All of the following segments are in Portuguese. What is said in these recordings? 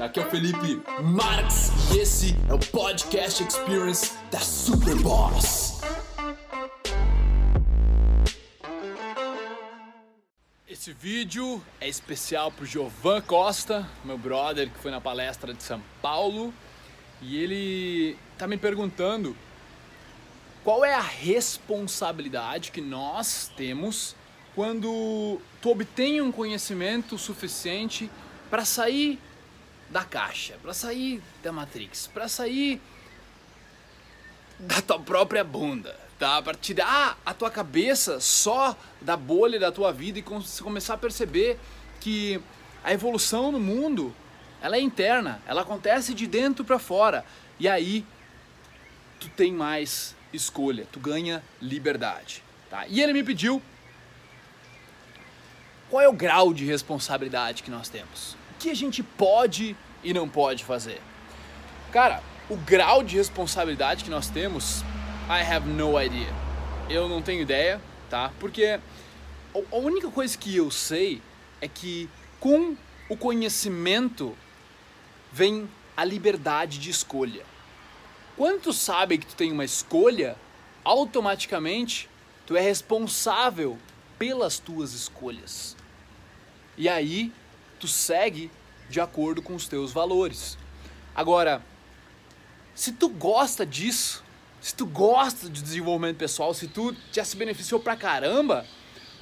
aqui é o Felipe Marx e esse é o Podcast Experience da Superboss. Esse vídeo é especial pro Giovan Costa, meu brother que foi na palestra de São Paulo, e ele tá me perguntando qual é a responsabilidade que nós temos quando tu obtém um conhecimento suficiente para sair da caixa, para sair da Matrix, para sair da tua própria bunda, tá? Para tirar a tua cabeça só da bolha da tua vida e começar a perceber que a evolução no mundo, ela é interna, ela acontece de dentro para fora. E aí tu tem mais escolha, tu ganha liberdade, tá? E ele me pediu qual é o grau de responsabilidade que nós temos? Que a gente pode e não pode fazer? Cara, o grau de responsabilidade que nós temos, I have no idea. Eu não tenho ideia, tá? Porque a única coisa que eu sei é que com o conhecimento vem a liberdade de escolha. Quando tu sabe que tu tem uma escolha, automaticamente tu é responsável pelas tuas escolhas. E aí tu segue de acordo com os teus valores. Agora, se tu gosta disso, se tu gosta de desenvolvimento pessoal, se tu já se beneficiou pra caramba,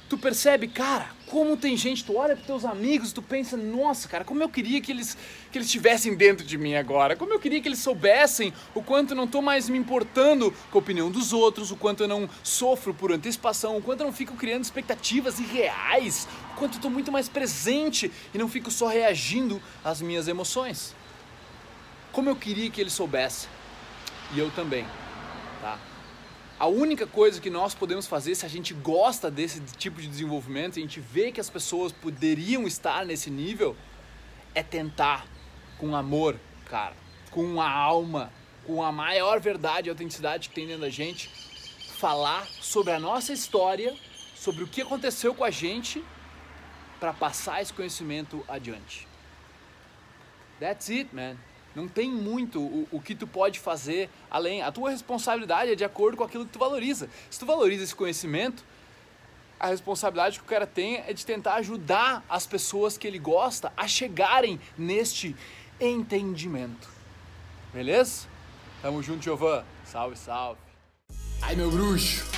tu percebe, cara, como tem gente, tu olha pros teus amigos, tu pensa, nossa, cara, como eu queria que eles que eles estivessem dentro de mim agora. Como eu queria que eles soubessem o quanto eu não tô mais me importando com a opinião dos outros, o quanto eu não sofro por antecipação, o quanto eu não fico criando expectativas irreais, o quanto eu tô muito mais presente e não fico só reagindo às minhas emoções. Como eu queria que eles soubessem. E eu também, tá? A única coisa que nós podemos fazer se a gente gosta desse tipo de desenvolvimento, a gente vê que as pessoas poderiam estar nesse nível, é tentar com amor, cara, com a alma, com a maior verdade e autenticidade que tem dentro da gente, falar sobre a nossa história, sobre o que aconteceu com a gente para passar esse conhecimento adiante. That's it, man. Não tem muito o, o que tu pode fazer além. A tua responsabilidade é de acordo com aquilo que tu valoriza. Se tu valoriza esse conhecimento, a responsabilidade que o cara tem é de tentar ajudar as pessoas que ele gosta a chegarem neste entendimento. Beleza? Tamo junto, Giovan. Salve, salve. Ai, meu bruxo.